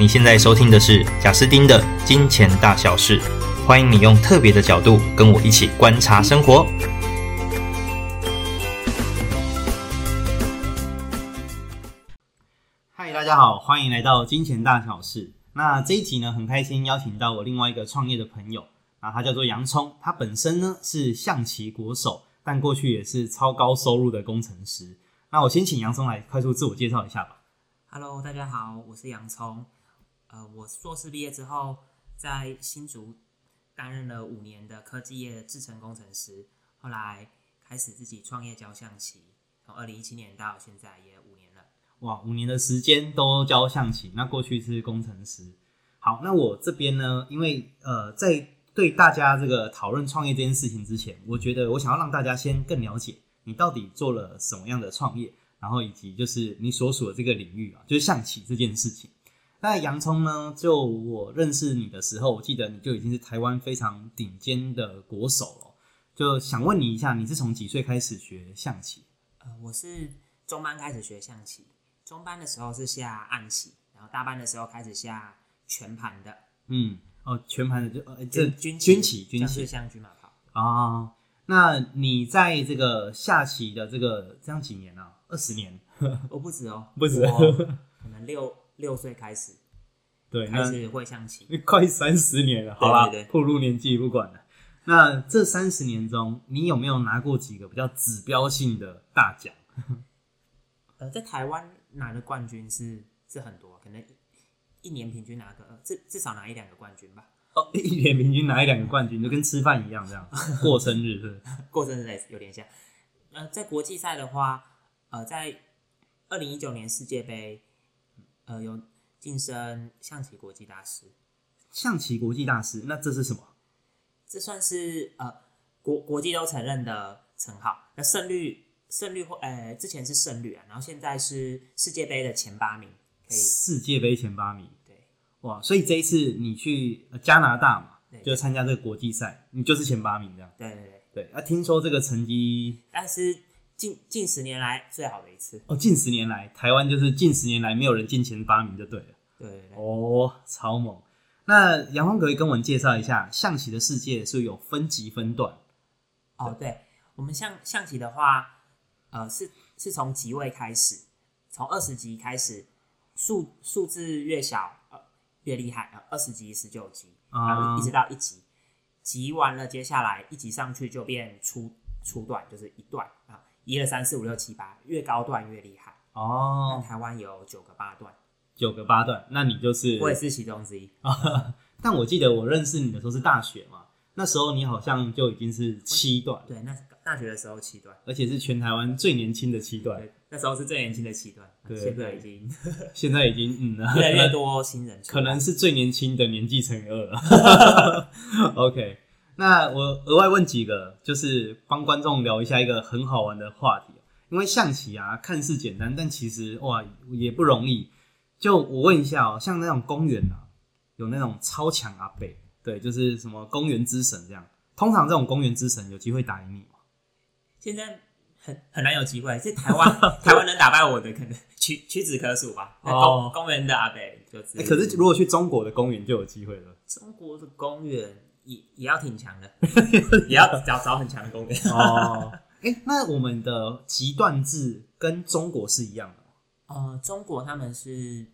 你现在收听的是贾斯丁的《金钱大小事》，欢迎你用特别的角度跟我一起观察生活。嗨，大家好，欢迎来到《金钱大小事》。那这一集呢，很开心邀请到我另外一个创业的朋友，啊，他叫做洋葱，他本身呢是象棋国手，但过去也是超高收入的工程师。那我先请洋葱来快速自我介绍一下吧。Hello，大家好，我是洋葱。呃，我硕士毕业之后，在新竹担任了五年的科技业的制程工程师，后来开始自己创业教象棋，从二零一七年到现在也五年了。哇，五年的时间都教象棋，那过去是工程师。好，那我这边呢，因为呃，在对大家这个讨论创业这件事情之前，我觉得我想要让大家先更了解你到底做了什么样的创业，然后以及就是你所属的这个领域啊，就是象棋这件事情。那洋葱呢？就我认识你的时候，我记得你就已经是台湾非常顶尖的国手了。就想问你一下，你是从几岁开始学象棋？呃，我是中班开始学象棋，中班的时候是下暗棋，然后大班的时候开始下全盘的。嗯，哦，全盘的就呃，这军军棋，军棋像军马炮啊、哦。那你在这个下棋的这个这样几年啊？二十年？我不止哦，不止，可能六。六岁开始，对，开始会象棋，快三十年了，好吧，步入年纪不管了。那这三十年中，你有没有拿过几个比较指标性的大奖？呃，在台湾拿的冠军是是很多，可能一年平均拿个至至少拿一两个冠军吧。哦，一年平均拿一两个冠军，就跟吃饭一样，这样过生日是，是？过生日有点像。呃，在国际赛的话，呃，在二零一九年世界杯。呃，有晋升象棋国际大师，象棋国际大师，那这是什么？这算是呃国国际都承认的称号。那胜率胜率或呃之前是胜率啊，然后现在是世界杯的前八名，可以世界杯前八名，对，哇，所以这一次你去加拿大嘛，对，就参加这个国际赛，你就是前八名这样，对对对对。啊，听说这个成绩，但是。近近十年来最好的一次哦，近十年来台湾就是近十年来没有人进前八名就对了。对，哦，超猛。那杨峰可以跟我们介绍一下象棋的世界是有分级分段？哦，对，我们象象棋的话，呃，是是从级位开始，从二十级开始，数数字越小呃越厉害，呃二十级、十九级，然后一直到一级，级完了接下来一级上去就变初初段，就是一段啊。一二三四五六七八，越高段越厉害哦。台湾有九个八段，九个八段，那你就是我也是其中之一。但我记得我认识你的时候是大学嘛，那时候你好像就已经是七段。对，那大学的时候七段，而且是全台湾最年轻的七段。那时候是最年轻的七段。对，现在已经 现在已经嗯，越来越多新人，可能是最年轻的年纪乘以二了。OK。那我额外问几个，就是帮观众聊一下一个很好玩的话题。因为象棋啊，看似简单，但其实哇也不容易。就我问一下哦，像那种公园啊，有那种超强阿伯，对，就是什么公园之神这样。通常这种公园之神有机会打赢你吗？现在很很难有机会。这台湾台湾能打败我的，可能屈屈指可数吧。哦，公园的阿伯就、欸。可是如果去中国的公园就有机会了。中国的公园。也也要挺强的，也要找找很强的公园哦。哎、欸，那我们的级段制跟中国是一样的吗？呃，中国他们是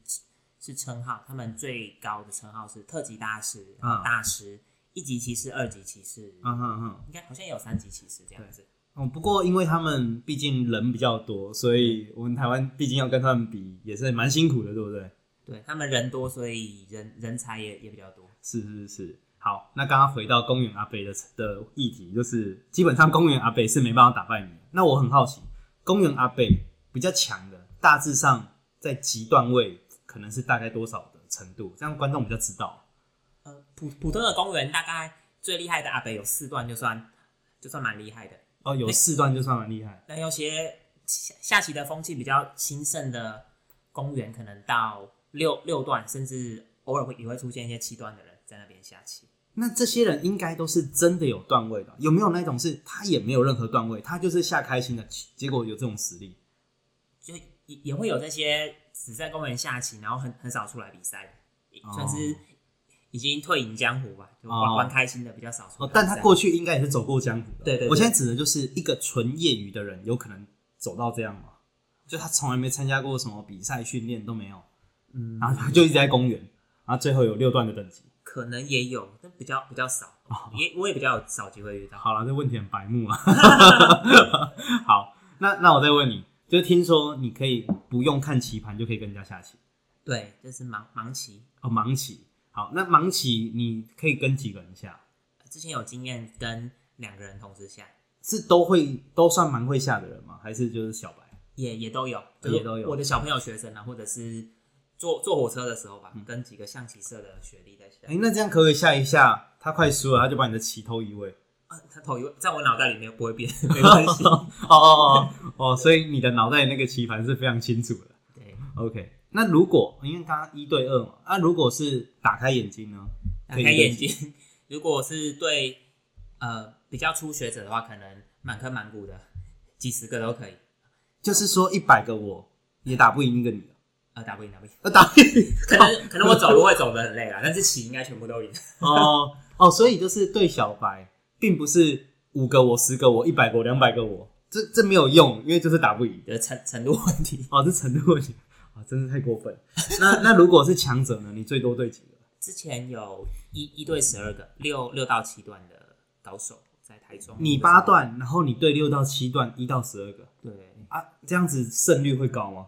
是称号，他们最高的称号是特级大师、大师、一级骑士、二级骑士。嗯嗯嗯，应该好像也有三级骑士这样子。哦，不过因为他们毕竟人比较多，所以我们台湾毕竟要跟他们比，也是蛮辛苦的，对不对？对，他们人多，所以人人才也也比较多。是是是。好，那刚刚回到公园阿北的的议题，就是基本上公园阿北是没办法打败你。那我很好奇，公园阿北比较强的，大致上在极段位可能是大概多少的程度？这样观众比较知道。呃，普普通的公园大概最厉害的阿北有四段，就算就算蛮厉害的。哦，有四段就算蛮厉害。那有些下下棋的风气比较兴盛的公园，可能到六六段，甚至偶尔会也会出现一些七段的人在那边下棋。那这些人应该都是真的有段位的，有没有那种是他也没有任何段位，他就是下开心的，结果有这种实力？就也也会有这些只在公园下棋，然后很很少出来比赛的。算是已经退隐江湖吧，就玩玩开心的比较少。哦，但他过去应该也是走过江湖的。对，对对。我现在指的就是一个纯业余的人，有可能走到这样吗？就他从来没参加过什么比赛训练都没有，嗯，然后他就一直在公园，然后最后有六段的等级。可能也有，但比较比较少，也我也比较少机会遇到。好了，这问题很白目啊。好，那那我再问你，就听说你可以不用看棋盘就可以跟人家下棋？对，就是盲盲棋哦，盲棋。好，那盲棋你可以跟几个人下？之前有经验跟两个人同时下，是都会都算蛮会下的人吗？还是就是小白？也也都有，也都有。我的小朋友、学生啊，或者是。坐坐火车的时候吧，跟几个象棋社的学弟在下。哎、欸，那这样可不可以下一下？他快输了，他就把你的棋偷一位。啊，他偷一位，在我脑袋里面不会变，没关系。哦哦哦哦，所以你的脑袋那个棋盘是非常清楚的。对，OK。那如果因为刚刚一对二嘛，那、啊、如果是打开眼睛呢？打开眼睛，如果是对呃比较初学者的话，可能满坑满谷的几十个都可以。就是说一百个我也打不赢一个你。呃，打不赢，打不赢，呃，打不赢，可能可能我走路会走得很累啦，但是棋应该全部都赢。哦哦，所以就是对小白，并不是五个我、十个我、一百个我、两百个我，这这没有用，因为就是打不赢，的程程度问题。哦，这程度问题啊，真是太过分。那那如果是强者呢？你最多对几个？之前有一一对十二个，六六到七段的高手在台中。你八段，然后你对六到七段，一到十二个。对啊，这样子胜率会高吗？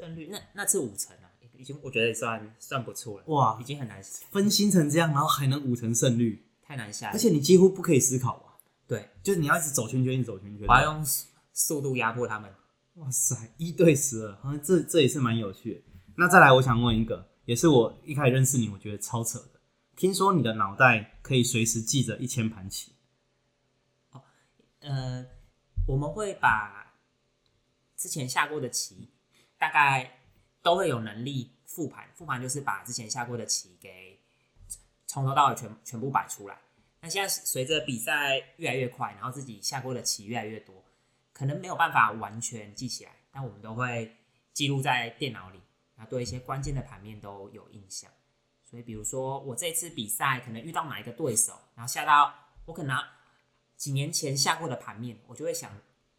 胜率那那次五成啊，已经我觉得也算算不错了。哇，已经很难分心成这样，然后还能五成胜率，太难下。而且你几乎不可以思考啊。对，就是你要一直走圈圈，一直走圈圈。我要用速度压迫他们。哇塞，一对十二，好像这这也是蛮有趣的。那再来，我想问一个，也是我一开始认识你，我觉得超扯的。听说你的脑袋可以随时记着一千盘棋。哦，呃，我们会把之前下过的棋。大概都会有能力复盘，复盘就是把之前下过的棋给从头到尾全全部摆出来。那现在随着比赛越来越快，然后自己下过的棋越来越多，可能没有办法完全记起来，但我们都会记录在电脑里，然后对一些关键的盘面都有印象。所以，比如说我这次比赛可能遇到哪一个对手，然后下到我可能几年前下过的盘面，我就会想。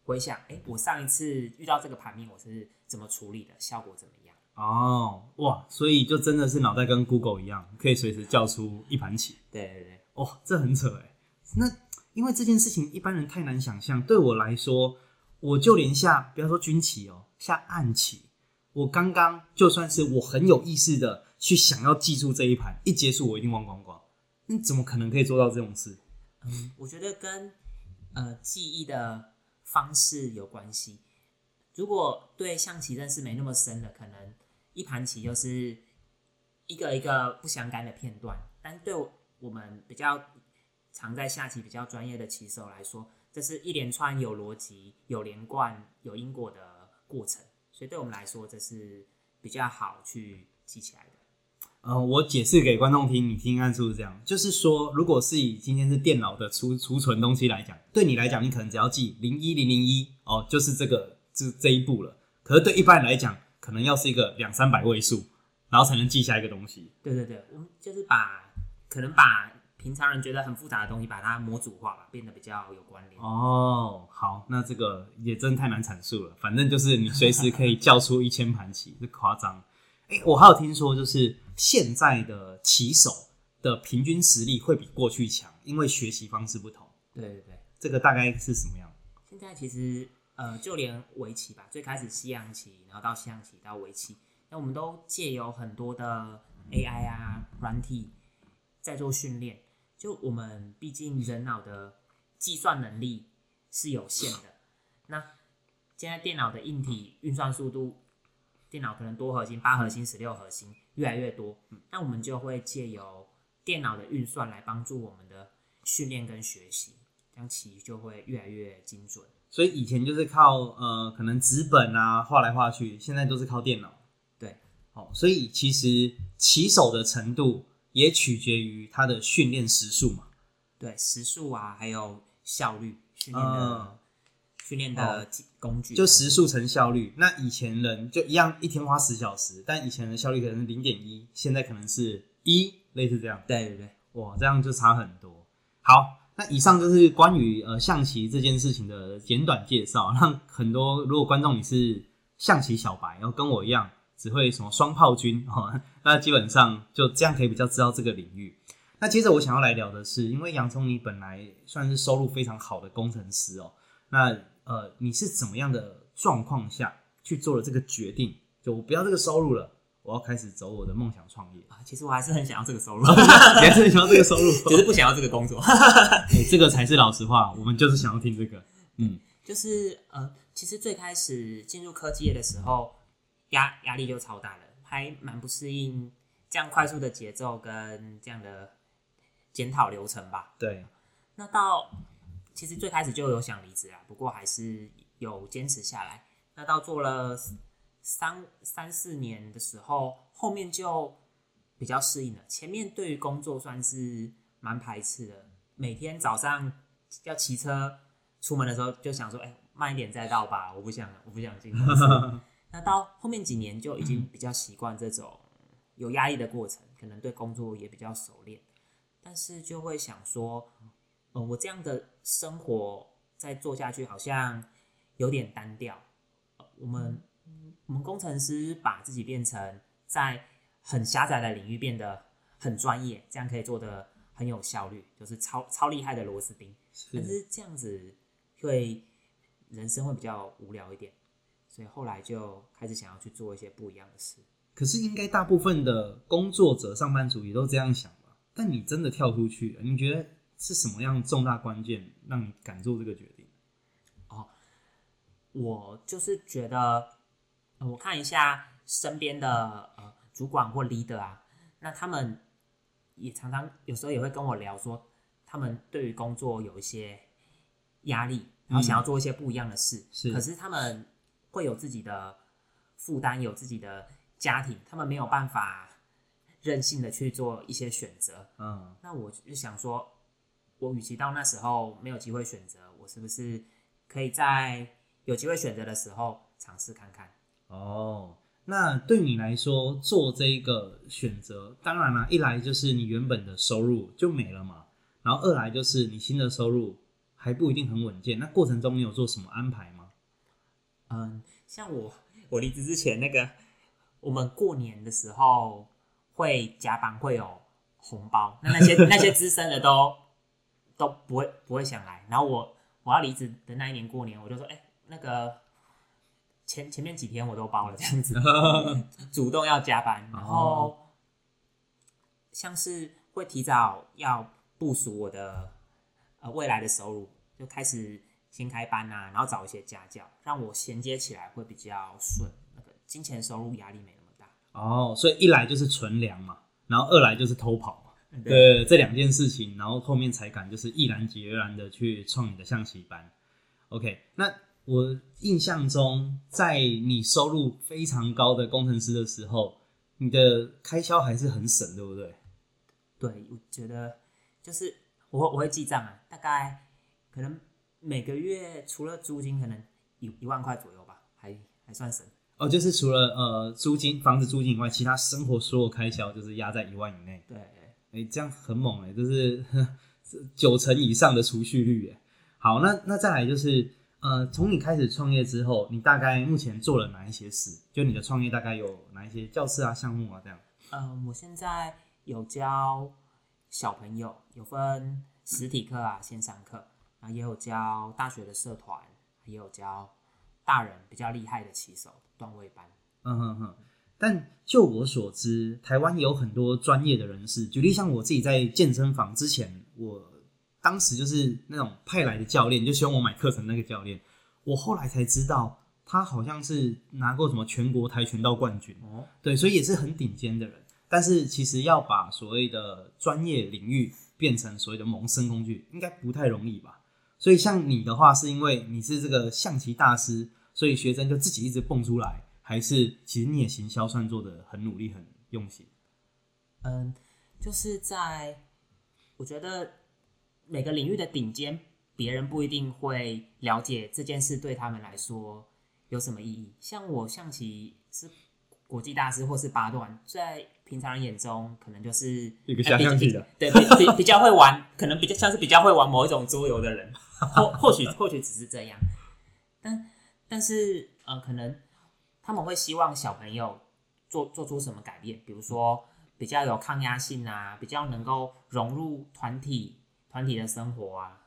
回想，哎、欸，我上一次遇到这个盘面，我是怎么处理的？效果怎么样？哦，哇，所以就真的是脑袋跟 Google 一样，可以随时叫出一盘棋。对对对，哦，这很扯哎。那因为这件事情一般人太难想象，对我来说，我就连下，不要说军棋哦，下暗棋，我刚刚就算是我很有意识的去想要记住这一盘，一结束我一定忘光光。那怎么可能可以做到这种事？嗯，我觉得跟呃记忆的。方式有关系。如果对象棋认识没那么深的，可能一盘棋就是一个一个不相干的片段。但对我们比较常在下棋、比较专业的棋手来说，这是一连串有逻辑、有连贯、有因果的过程。所以对我们来说，这是比较好去记起来。呃，我解释给观众听，你听看是不是这样？就是说，如果是以今天是电脑的储储存东西来讲，对你来讲，你可能只要记零一零零一哦，就是这个这这一步了。可是对一般人来讲，可能要是一个两三百位数，然后才能记下一个东西。对对对，我们就是把可能把平常人觉得很复杂的东西，把它模组化吧，变得比较有关联。哦，好，那这个也真太难阐述了。反正就是你随时可以叫出一千盘棋，这夸张。欸，我还有听说，就是现在的棋手的平均实力会比过去强，因为学习方式不同。对对对，这个大概是什么样？现在其实呃，就连围棋吧，最开始西洋棋，然后到西洋棋到围棋，那我们都借由很多的 AI 啊软体在做训练。就我们毕竟人脑的计算能力是有限的，那现在电脑的硬体运算速度。电脑可能多核心、八核心、十六核心越来越多，那我们就会借由电脑的运算来帮助我们的训练跟学习，这样棋就会越来越精准。所以以前就是靠呃可能纸本啊画来画去，现在都是靠电脑。对，好，所以其实棋手的程度也取决于他的训练时数嘛。对，时数啊，还有效率训练的训练的工具，就时速乘效率。那以前人就一样，一天花十小时，但以前的效率可能是零点一，现在可能是一，类似这样。对对对，哇，这样就差很多。好，那以上就是关于呃象棋这件事情的简短介绍，让很多如果观众你是象棋小白，然后跟我一样只会什么双炮军哦，那基本上就这样可以比较知道这个领域。那接着我想要来聊的是，因为洋葱你本来算是收入非常好的工程师哦，那呃你是怎么样的状况下去做了这个决定？就我不要这个收入了，我要开始走我的梦想创业啊。其实我还是很想要这个收入，你还是很想要这个收入，只是不想要这个工作。欸，这个才是老实话，我们就是想要听这个。嗯，就是呃，其实最开始进入科技业的时候，压压力就超大了，还蛮不适应这样快速的节奏跟这样的。检讨流程吧。对，那到其实最开始就有想离职啊，不过还是有坚持下来。那到做了三三四年的时候，后面就比较适应了。前面对于工作算是蛮排斥的，每天早上要骑车出门的时候就想说：“哎，慢一点再到吧，我不想，我不想进公司。”那到后面几年就已经比较习惯这种有压力的过程，可能对工作也比较熟练。但是就会想说，呃，我这样的生活再做下去好像有点单调。我们我们工程师把自己变成在很狭窄的领域变得很专业，这样可以做的很有效率，就是超超厉害的螺丝钉。但是这样子会人生会比较无聊一点，所以后来就开始想要去做一些不一样的事。可是应该大部分的工作者、上班族也都这样想吧。但你真的跳出去了，你觉得是什么样重大关键让你敢做这个决定？哦，我就是觉得，呃、我看一下身边的呃主管或 leader 啊，那他们也常常有时候也会跟我聊说，他们对于工作有一些压力，然后想要做一些不一样的事，嗯、是，可是他们会有自己的负担，有自己的家庭，他们没有办法。任性的去做一些选择，嗯，那我就想说，我与其到那时候没有机会选择，我是不是可以在有机会选择的时候尝试看看？哦，那对你来说做这个选择，当然了，一来就是你原本的收入就没了嘛，然后二来就是你新的收入还不一定很稳健，那过程中你有做什么安排吗？嗯，像我我离职之前那个，我们过年的时候。会加班，会有红包，那那些那些资深的都都不会不会想来。然后我我要离职的那一年过年，我就说，哎、欸，那个前前面几天我都包了，这样子，主动要加班。然后像是会提早要部署我的呃未来的收入，就开始先开班啊，然后找一些家教，让我衔接起来会比较顺，那个金钱收入压力没那么大。哦，所以一来就是存粮嘛，然后二来就是偷跑嘛，对，对这两件事情，然后后面才敢就是毅然决然的去创你的象棋班。OK，那我印象中，在你收入非常高的工程师的时候，你的开销还是很省，对不对？对，我觉得就是我我会记账啊，大概可能每个月除了租金，可能一一万块左右吧，还还算省。哦，就是除了呃租金、房子租金以外，其他生活所有开销就是压在一万以内。对，哎，这样很猛哎，就是 九成以上的储蓄率哎。好，那那再来就是呃，从你开始创业之后，你大概目前做了哪一些事？就你的创业大概有哪一些教室啊、项目啊这样？嗯、呃，我现在有教小朋友，有分实体课啊、线上课，啊，也有教大学的社团，也有教大人比较厉害的棋手。段位班，嗯哼哼。但就我所知，台湾有很多专业的人士。举例像我自己在健身房之前，我当时就是那种派来的教练，就希望我买课程那个教练。我后来才知道，他好像是拿过什么全国跆拳道冠军哦。对，所以也是很顶尖的人。但是其实要把所谓的专业领域变成所谓的谋生工具，应该不太容易吧？所以像你的话，是因为你是这个象棋大师。所以学生就自己一直蹦出来，还是其实你也行销算做的很努力、很用心？嗯，就是在我觉得每个领域的顶尖，别人不一定会了解这件事对他们来说有什么意义。像我象棋是国际大师或是八段，在平常人眼中可能就是一个下象棋的，呃、对，比比比较会玩，可能比较像是比较会玩某一种桌游的人，或或许或许只是这样。但但是呃，可能他们会希望小朋友做做出什么改变，比如说比较有抗压性啊，比较能够融入团体团体的生活啊。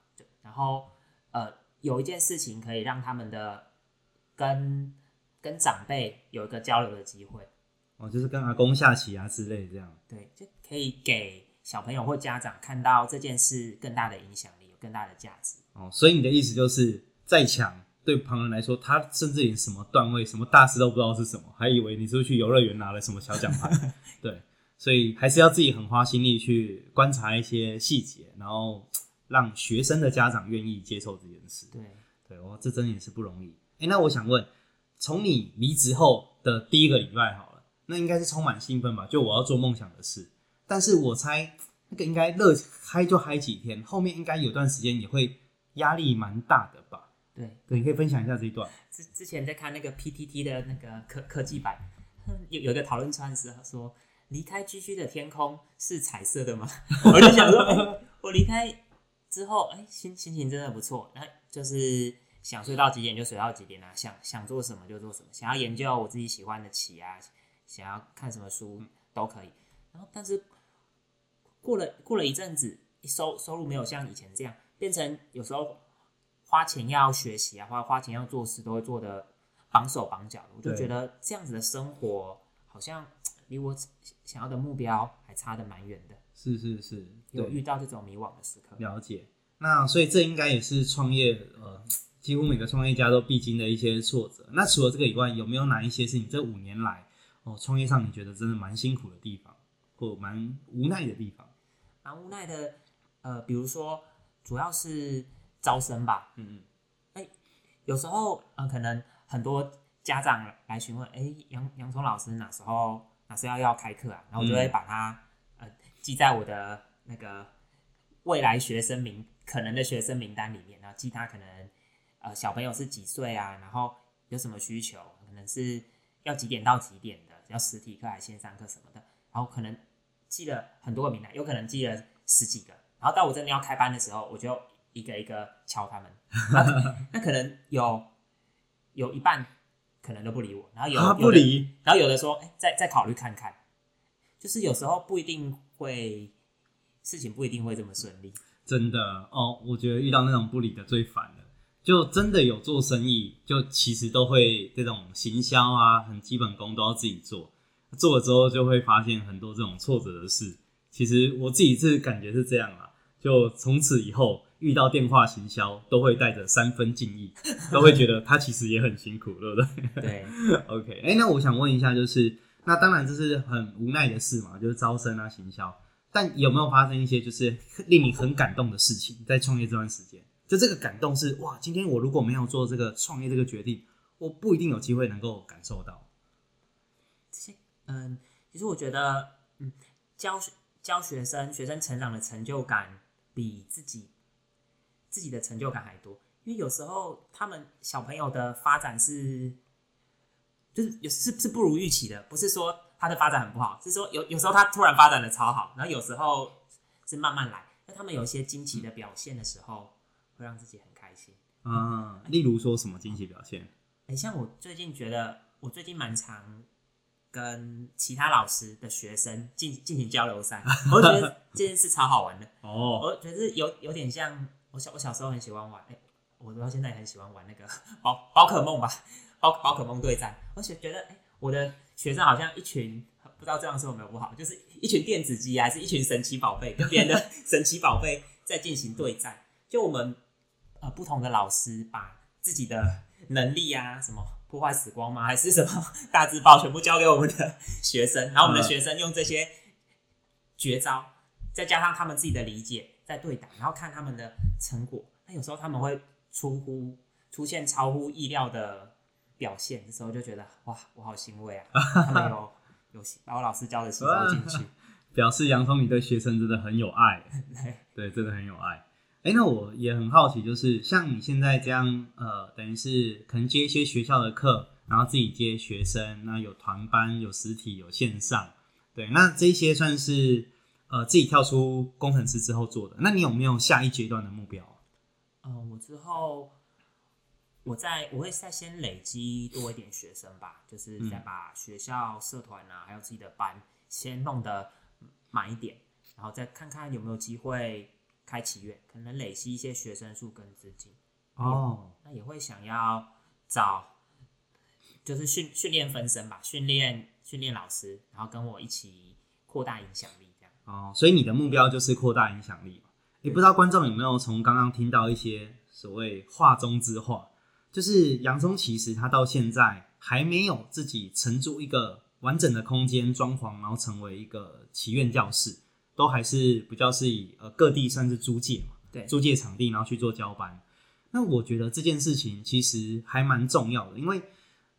然后，呃，有一件事情可以让他们的跟跟长辈有一个交流的机会，哦，就是跟阿公下棋啊之类这样。对，就可以给小朋友或家长看到这件事更大的影响力，有更大的价值。哦，所以你的意思就是，再强对旁人来说，他甚至连什么段位、什么大师都不知道是什么，还以为你是不是去游乐园拿了什么小奖牌。对，所以还是要自己很花心力去观察一些细节，然后。让学生的家长愿意接受这件事，对对我，这真的也是不容易。哎，那我想问，从你离职后的第一个礼拜好了，那应该是充满兴奋吧？就我要做梦想的事。但是我猜那个应该乐嗨就嗨几天，后面应该有段时间也会压力蛮大的吧？对对，你可以分享一下这一段。之之前在看那个 PTT 的那个科科技版，有有一个讨论串是说，离开 GG 的天空是彩色的吗？我就想说，我离开。之后，哎，心心情真的不错。那就是想睡到几点就睡到几点啊，想想做什么就做什么，想要研究我自己喜欢的棋啊，想要看什么书都可以。然后，但是过了过了一阵子，收收入没有像以前这样，变成有时候花钱要学习啊，花花钱要做事，都会做的绑手绑脚的。我就觉得这样子的生活好像离我想要的目标还差得蛮远的。是是是，有遇到这种迷惘的时刻。了解，那所以这应该也是创业，呃，几乎每个创业家都必经的一些挫折。那除了这个以外，有没有哪一些是你这五年来哦创业上你觉得真的蛮辛苦的地方，或蛮无奈的地方？蛮无奈的，呃，比如说主要是招生吧。嗯嗯。哎、欸，有时候呃，可能很多家长来询问，哎、欸，杨杨聪老师哪时候哪时候要开课啊？然后我就会把它。嗯记在我的那个未来学生名可能的学生名单里面，然后记他可能呃小朋友是几岁啊，然后有什么需求，可能是要几点到几点的，要实体课还是线上课什么的，然后可能记了很多个名单，有可能记了十几个，然后到我真的要开班的时候，我就一个一个敲他们，那，可能有有一半可能都不理我，然后有，有不理，然后有的说哎再再考虑看看，就是有时候不一定。会事情不一定会这么顺利，真的哦。我觉得遇到那种不理的最烦了。就真的有做生意，就其实都会这种行销啊，很基本功都要自己做。做了之后就会发现很多这种挫折的事。其实我自己是感觉是这样啊，就从此以后遇到电话行销都会带着三分敬意，都会觉得他其实也很辛苦，对不对？对，OK。哎、欸，那我想问一下，就是。那当然这是很无奈的事嘛，就是招生啊、行销。但有没有发生一些就是令你很感动的事情，在创业这段时间？就这个感动是哇，今天我如果没有做这个创业这个决定，我不一定有机会能够感受到。嗯，其实我觉得，嗯，教学教学生、学生成长的成就感比自己自己的成就感还多，因为有时候他们小朋友的发展是。就是有是是不如预期的，不是说他的发展很不好，是说有有时候他突然发展的超好，然后有时候是慢慢来。那他们有一些惊奇的表现的时候，会让自己很开心。嗯，例如说什么惊奇表现？哎、像我最近觉得，我最近蛮常跟其他老师的学生进进行交流赛，我觉得这件事超好玩的。哦，我觉得有有点像我小我小时候很喜欢玩，哎、欸，我到现在也很喜欢玩那个宝宝可梦吧。宝宝可梦对战，而且觉得哎、欸，我的学生好像一群不知道这样说有没有不好，就是一群电子鸡，还是一群神奇宝贝，跟别人的 神奇宝贝在进行对战。就我们呃不同的老师把自己的能力啊，什么破坏时光吗，还是什么大字报，全部交给我们的学生，然后我们的学生用这些绝招，再加上他们自己的理解，在对打，然后看他们的成果。那有时候他们会出乎出现超乎意料的。表现的时候就觉得哇，我好欣慰啊！他们有有把我老师教的吸收进去，表示洋葱你对学生真的很有爱，对，对，真的很有爱。哎，那我也很好奇，就是像你现在这样，呃，等于是可能接一些学校的课，然后自己接学生，那有团班、有实体、有线上，对，那这些算是呃自己跳出工程师之后做的。那你有没有下一阶段的目标？呃，我之后。我在我会再先累积多一点学生吧，就是再把学校社团啊，还有自己的班先弄得满一点，然后再看看有没有机会开祈愿，可能累积一些学生数跟资金。哦，那也会想要找，就是训训练分身吧，训练训练老师，然后跟我一起扩大影响力。哦，所以你的目标就是扩大影响力嘛。也不知道观众有没有从刚刚听到一些所谓话中之话。就是杨聪，其实他到现在还没有自己承租一个完整的空间装潢，然后成为一个祈愿教室，都还是比较是以呃各地算是租借嘛，对，租借场地然后去做交班。那我觉得这件事情其实还蛮重要的，因为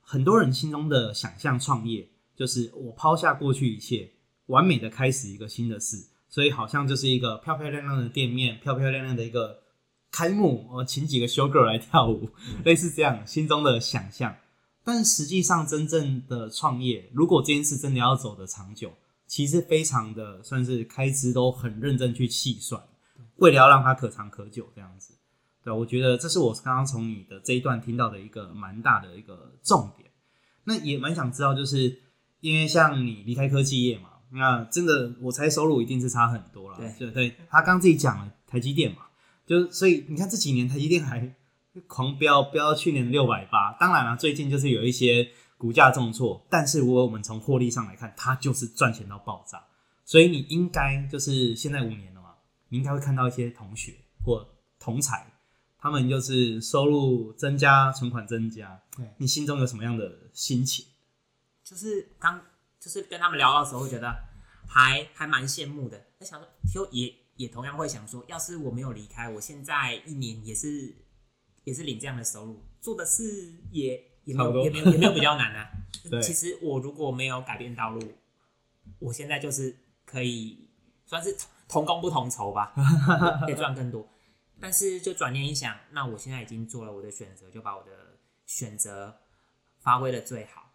很多人心中的想象创业就是我抛下过去一切，完美的开始一个新的事，所以好像就是一个漂漂亮亮的店面，漂漂亮亮的一个。开幕，我请几个 show girl 来跳舞，类似这样心中的想象。但实际上，真正的创业，如果这件事真的要走得长久，其实非常的算是开支都很认真去细算，为了要让它可长可久这样子。对，我觉得这是我刚刚从你的这一段听到的一个蛮大的一个重点。那也蛮想知道，就是因为像你离开科技业嘛，那真的我猜收入一定是差很多了。对对，他刚自己讲了台积电嘛。就所以你看这几年台积电还狂飙，飙到去年六百八。当然了，最近就是有一些股价重挫，但是如果我们从获利上来看，它就是赚钱到爆炸。所以你应该就是现在五年了嘛，你应该会看到一些同学或同才，他们就是收入增加，存款增加。对，你心中有什么样的心情？就是刚就是跟他们聊到的时候，会觉得还还蛮羡慕的。在想说，就也。也同样会想说，要是我没有离开，我现在一年也是也是领这样的收入，做的事也也没有也没有也没有比较难啊。其实我如果没有改变道路，我现在就是可以算是同工不同酬吧，可以赚更多。但是就转念一想，那我现在已经做了我的选择，就把我的选择发挥的最好。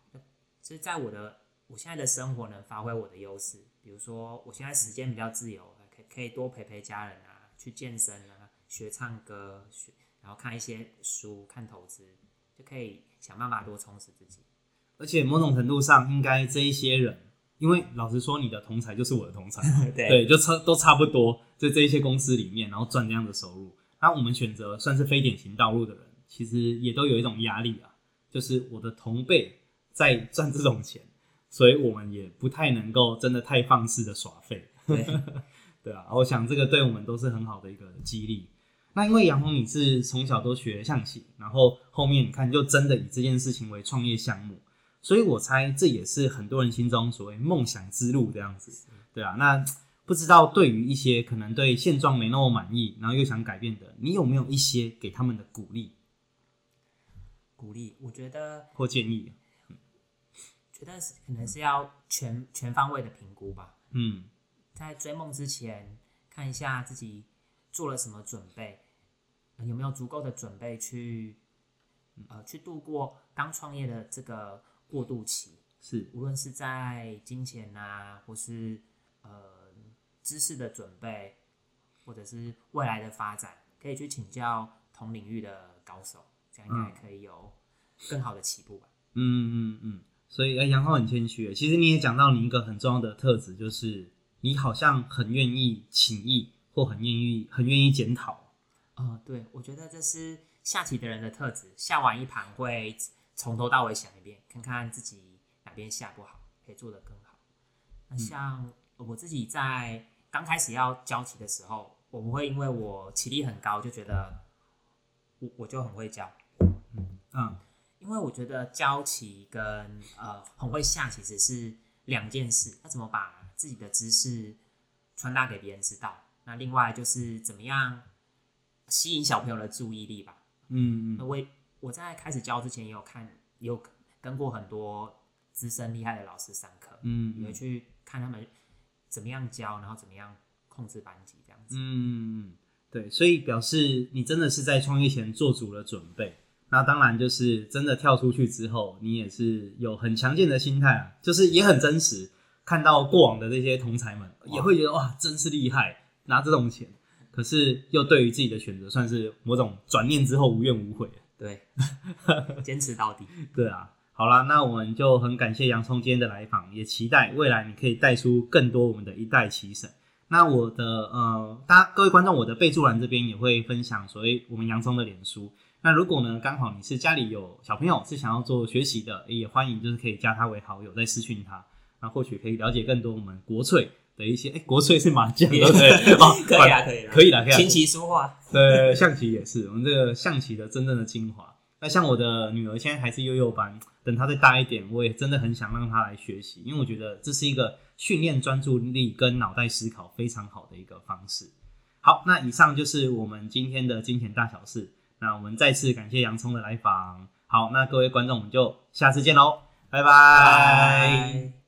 其实在我的我现在的生活能发挥我的优势，比如说我现在时间比较自由。可以多陪陪家人啊，去健身啊，学唱歌，学然后看一些书，看投资，就可以想办法多充实自己。而且某种程度上，应该这一些人，因为老实说，你的同才就是我的同才，对，对，就差都差不多，在这一些公司里面，然后赚这样的收入。那我们选择算是非典型道路的人，其实也都有一种压力啊，就是我的同辈在赚这种钱，所以我们也不太能够真的太放肆的耍废。对。对啊，我想这个对我们都是很好的一个激励。那因为杨红你是从小都学象棋，然后后面你看就真的以这件事情为创业项目，所以我猜这也是很多人心中所谓梦想之路这样子。对啊，那不知道对于一些可能对现状没那么满意，然后又想改变的，你有没有一些给他们的鼓励？鼓励，我觉得或建议，觉得是可能是要全全方位的评估吧。嗯。在追梦之前，看一下自己做了什么准备，有没有足够的准备去，呃，去度过刚创业的这个过渡期。是，无论是在金钱啊，或是呃知识的准备，或者是未来的发展，可以去请教同领域的高手，这样应该可以有更好的起步吧。嗯嗯嗯。所以，哎，杨浩很谦虚。其实你也讲到你一个很重要的特质，就是。你好像很愿意请益，或很愿意很愿意检讨。哦，对，我觉得这是下棋的人的特质。下完一盘会从头到尾想一遍，看看自己哪边下不好，可以做得更好。那像我自己在刚开始要教棋的时候，我不会因为我棋力很高就觉得我我就很会教。嗯嗯，因为我觉得教棋跟呃很会下其实是两件事。那怎么把自己的知识传达给别人知道，那另外就是怎么样吸引小朋友的注意力吧。嗯嗯，我我在开始教之前也有看，也有跟过很多资深厉害的老师上课，嗯，也去看他们怎么样教，然后怎么样控制班级这样子。嗯，对，所以表示你真的是在创业前做足了准备。那当然就是真的跳出去之后，你也是有很强健的心态啊，就是也很真实。看到过往的这些同才们，也会觉得哇，真是厉害，拿这种钱。可是又对于自己的选择，算是某种转念之后无怨无悔。对，坚持到底。对啊，好啦，那我们就很感谢洋葱今天的来访，也期待未来你可以带出更多我们的一代棋神。那我的呃，大家各位观众，我的备注栏这边也会分享所谓我们洋葱的脸书。那如果呢，刚好你是家里有小朋友是想要做学习的，也欢迎就是可以加他为好友，再私讯他，那或许可以了解更多我们国粹的一些。哎、欸，国粹是麻将，对不对？哦，可以啊，可以，可以啦，可以啦。琴棋书画，对，象棋也是我们这个象棋的真正的精华。那像我的女儿现在还是幼幼班，等她再大一点，我也真的很想让她来学习，因为我觉得这是一个训练专注力跟脑袋思考非常好的一个方式。好，那以上就是我们今天的金钱大小事。那我们再次感谢洋葱的来访。好，那各位观众，我们就下次见喽，拜拜。